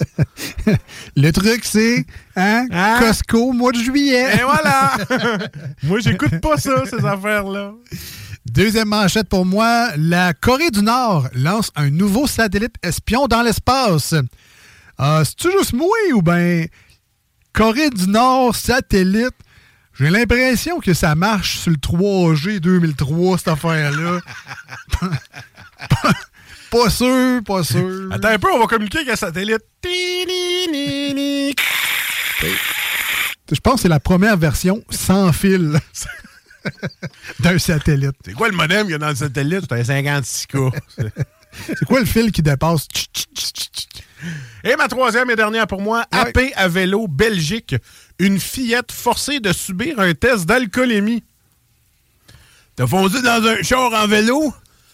[laughs] Le truc, c'est hein, Costco, mois de juillet. Et voilà! [laughs] moi, j'écoute pas ça, ces affaires-là. Deuxième manchette pour moi, la Corée du Nord lance un nouveau satellite espion dans l'espace. Euh, C'est-tu juste moi ou bien Corée du Nord satellite? J'ai l'impression que ça marche sur le 3G 2003, cette affaire-là. [laughs] pas sûr, pas sûr. Attends un peu, on va communiquer avec un satellite. Je pense que c'est la première version sans fil [laughs] d'un satellite. C'est quoi le modem qu'il y a dans le satellite? C'est un 56K. C'est quoi le fil qui dépasse? Et ma troisième et dernière pour moi, AP à vélo Belgique. Une fillette forcée de subir un test d'alcoolémie. T'as foncé dans un char en vélo?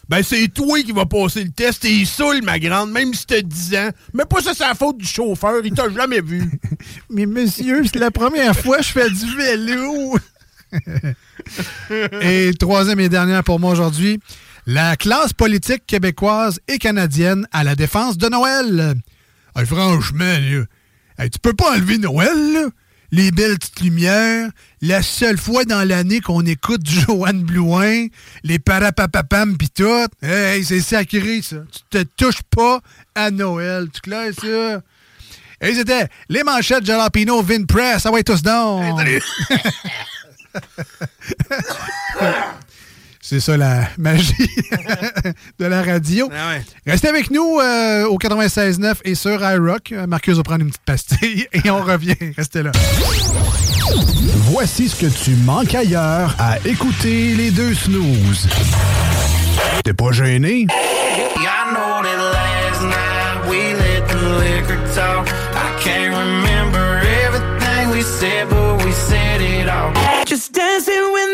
Ben, c'est toi qui vas passer le test. T'es saoul, ma grande, même si t'as 10 ans. Mais pas ça, c'est la faute du chauffeur. Il t'a jamais vu. [laughs] Mais monsieur, c'est la première fois que je fais du vélo. [laughs] et troisième et dernière pour moi aujourd'hui, la classe politique québécoise et canadienne à la défense de Noël. Hey, franchement, là, hey, tu peux pas enlever Noël, là? Les belles petites lumières, la seule fois dans l'année qu'on écoute du [laughs] Joanne Blouin, les parapapapam pis tout. Hey, c'est sacré, ça. Tu te touches pas à Noël. Tu clair, ça? Et c'était les manchettes Jalapino Vin Press. Ah ouais, tous donc! [laughs] C'est ça la [laughs] magie [laughs] de la radio. Restez avec nous euh, au 96.9 et sur iRock. Euh, Marcus va prendre une petite pastille [laughs] et on revient. Restez là. Voici ce que tu manques ailleurs à écouter les deux snooze. T'es pas gêné?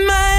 Last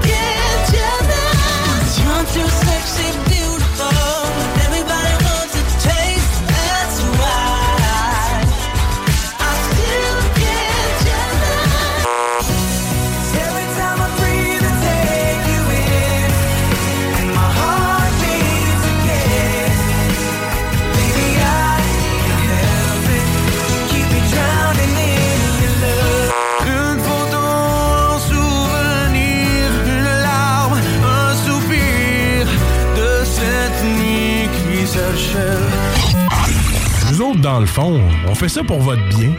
Le fond, on fait ça pour votre bien.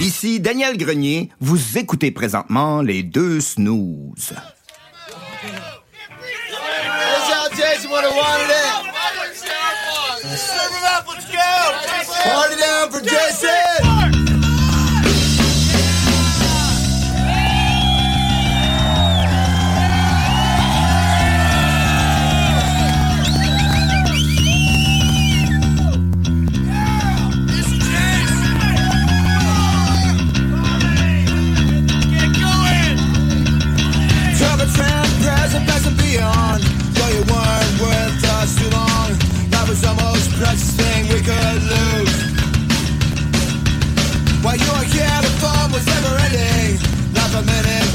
Ici Daniel Grenier, vous écoutez présentement les deux snooze. such we could lose. While you were here, the fun was never ending. Not a minute.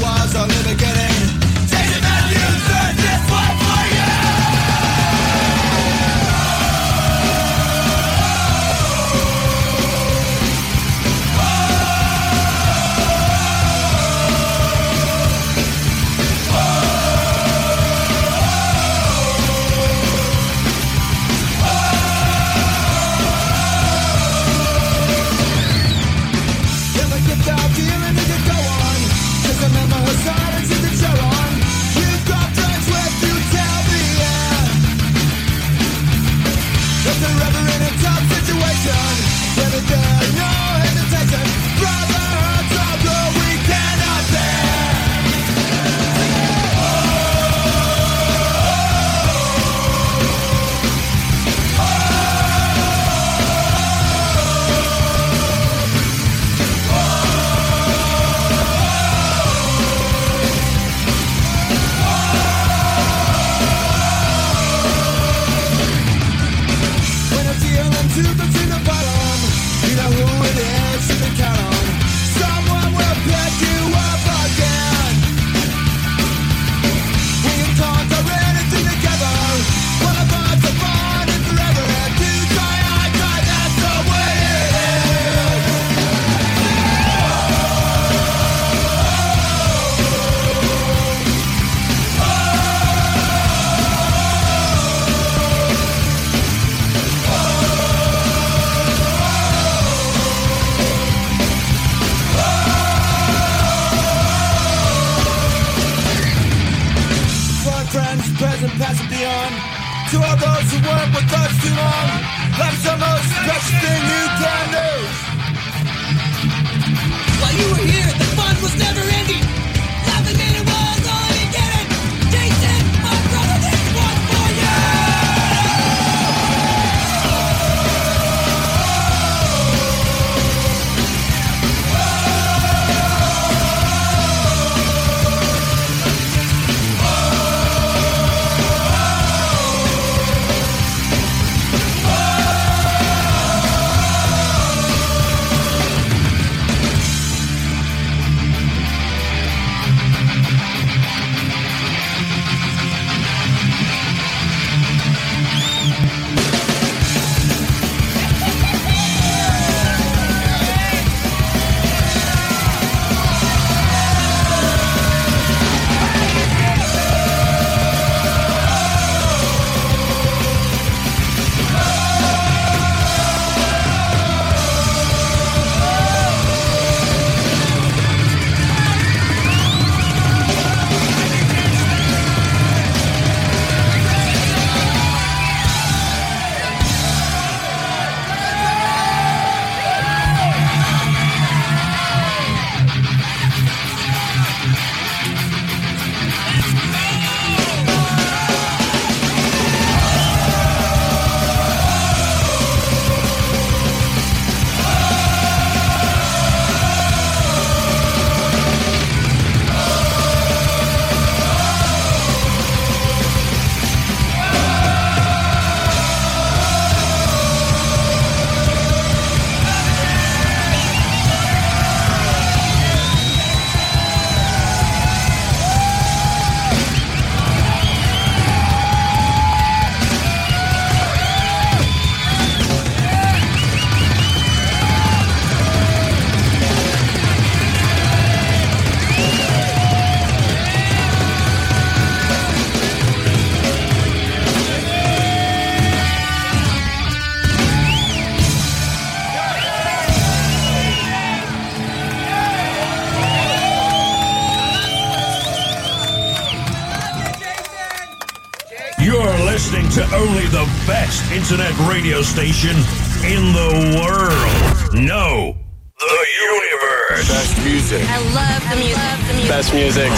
radio station in the world. No, the universe. Best music. I love the music. Best music.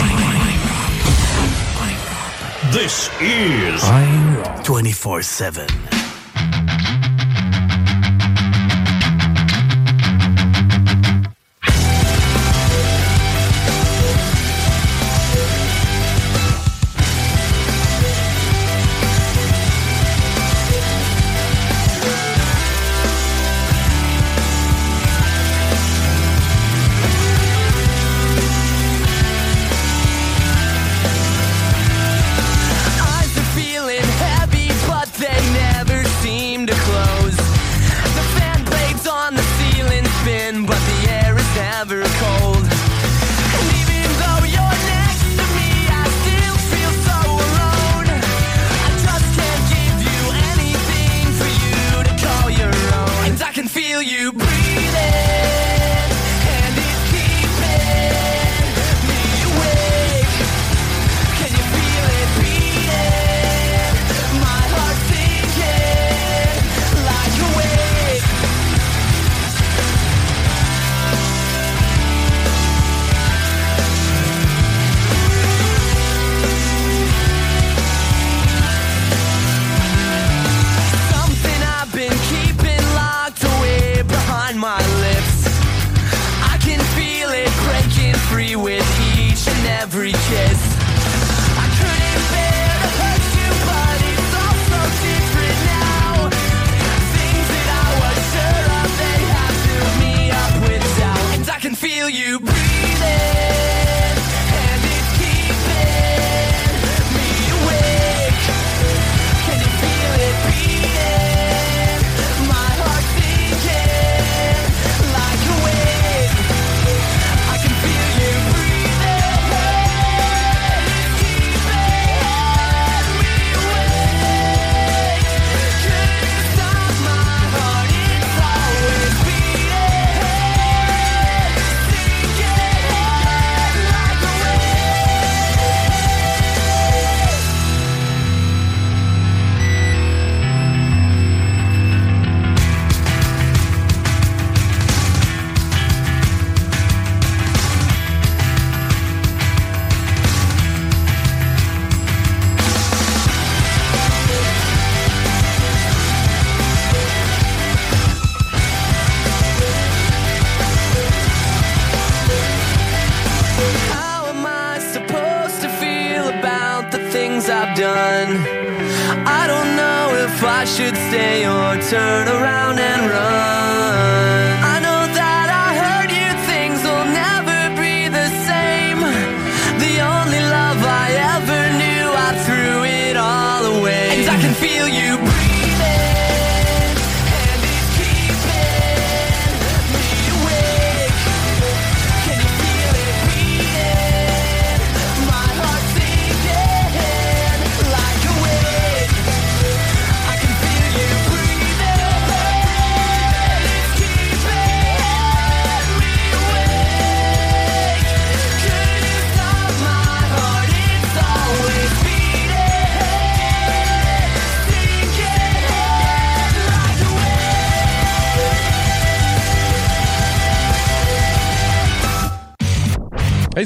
This is 24 7.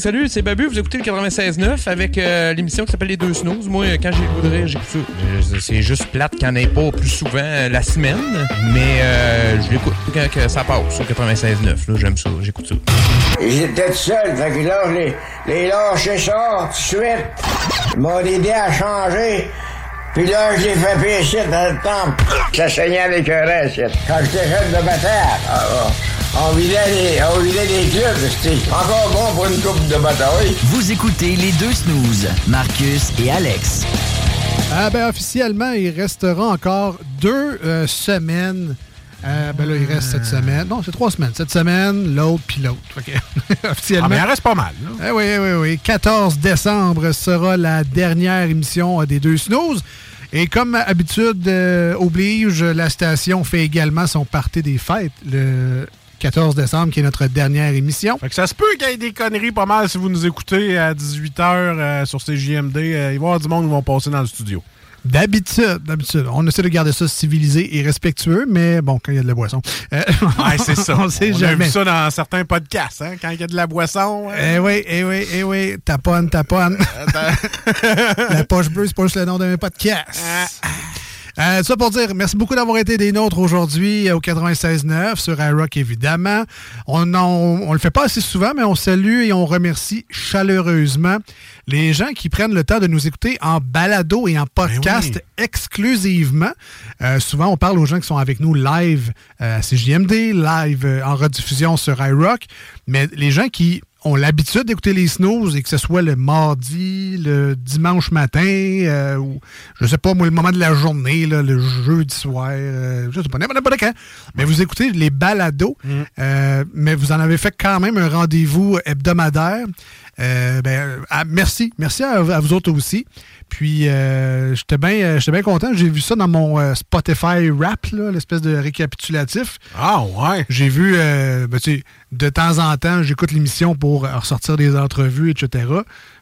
Salut, c'est Babu. Vous écoutez le 96.9 avec euh, l'émission qui s'appelle Les Deux Snooze. Moi, quand j'ai le j'écoute ça. Euh, C'est juste plate qu'il n'y pas plus souvent euh, la semaine, mais euh, je l'écoute quand que ça passe sur 96.9. Là, j'aime ça, j'écoute ça. J'étais seul, fait que là, les, les lâché ça tout de suite. Ils m'ont aidé à changer. Puis là, je l'ai fait pécher dans le temple. Ça saignait avec un reste. Quand j'étais jeune de bataille, ah, ah, on vidait les, on vidait les clubs. C'était encore bon pour une coupe de bataille. Vous écoutez les deux snooze, Marcus et Alex. Ah ben officiellement, il restera encore deux euh, semaines. Euh, ben là, il reste cette semaine. Non, c'est trois semaines. Cette semaine, l'autre, puis l'autre. Que, [laughs] officiellement. Ah, mais il reste pas mal. là. Eh oui, oui, oui. 14 décembre sera la dernière émission euh, des deux snooze. Et comme habitude euh, oblige, la station fait également son party des fêtes le 14 décembre, qui est notre dernière émission. Fait que ça se peut qu'il y ait des conneries pas mal si vous nous écoutez à 18h sur CJMD. Euh, il va y avoir du monde qui vont passer dans le studio. D'habitude, d'habitude. On essaie de garder ça civilisé et respectueux, mais bon, quand il y a de la boisson. euh, [laughs] Ouais, c'est ça. [laughs] on sait jamais. vu ça dans certains podcasts, hein, quand il y a de la boisson. hein. Eh oui, eh oui, eh oui. Taponne, taponne. [laughs] la poche bleue, c'est pas juste le nom d'un podcast. Euh, ça pour dire, merci beaucoup d'avoir été des nôtres aujourd'hui euh, au 96.9 sur iRock, évidemment. On, on, on le fait pas assez souvent, mais on salue et on remercie chaleureusement les gens qui prennent le temps de nous écouter en balado et en podcast exclusivement. Euh, souvent, on parle aux gens qui sont avec nous live à CJMD, live en rediffusion sur iRock, mais les gens qui ont l'habitude d'écouter les snooze et que ce soit le mardi, le dimanche matin, euh, ou je sais pas, moi, le moment de la journée, là, le jeudi soir, euh, je sais pas, n'importe quand. Mais vous écoutez les balados, euh, mais vous en avez fait quand même un rendez-vous hebdomadaire. Euh, ben, ah, merci. Merci à, à vous autres aussi. Puis, euh, j'étais bien euh, j'étais bien content. J'ai vu ça dans mon euh, Spotify Rap, l'espèce de récapitulatif. Ah, ouais. J'ai vu, euh, ben, tu sais, de temps en temps, j'écoute l'émission pour ressortir des entrevues, etc.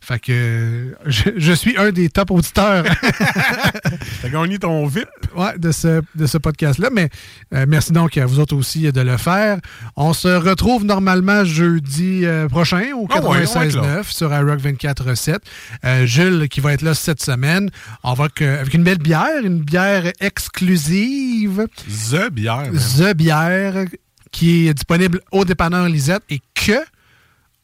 Fait que je, je suis un des top auditeurs [laughs] T'as gagné ton VIP. ouais, de ce, de ce podcast-là. Mais merci donc à vous autres aussi de le faire. On se retrouve normalement jeudi prochain au Ah ouais, on va être 96.9 là. sur iRock 24.7. Euh, Jules qui va être là cette semaine. On va que- avec une belle bière, une bière exclusive. The bière. The bière qui est disponible au dépanneur Lisette et que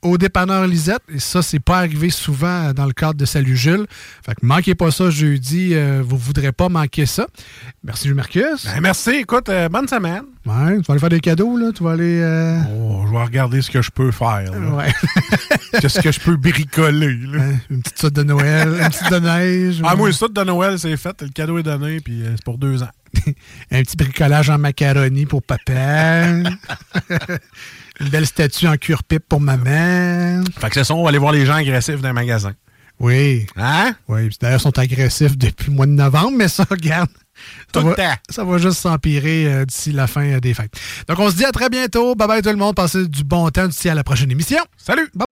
au dépanneur Lisette. Et ça, c'est pas arrivé souvent dans le cadre de Salut Jules. Fait que manquez pas ça jeudi. euh, vous voudrez pas manquer ça. Merci, Jules Marcus. Ben, merci. Écoute, euh, bonne semaine. Ouais, tu vas aller faire des cadeaux, là? Tu vas aller. euh, Oh, je vais regarder ce que je peux faire. là. Ouais. [laughs] Qu'est-ce que je peux bricoler? là? Une petite sorte de Noël, une petite de neige. Ah, ouais. moi, le saut de Noël, c'est fait. Le cadeau est donné, puis euh, c'est pour deux ans. [laughs] Un petit bricolage en macaroni pour papa. [laughs] Une belle statue en cuir pipe pour maman. Fait que c'est ça, on va aller voir les gens agressifs dans les magasins. Oui. Hein? Oui, puis d'ailleurs, ils sont agressifs depuis le mois de novembre, mais ça, regarde. Tout ça le va, temps. Ça va juste s'empirer euh, d'ici la fin euh, des fêtes. Donc, on se dit à très bientôt. Bye bye tout le monde. Passez du bon temps d'ici à la prochaine émission. Salut! Bye.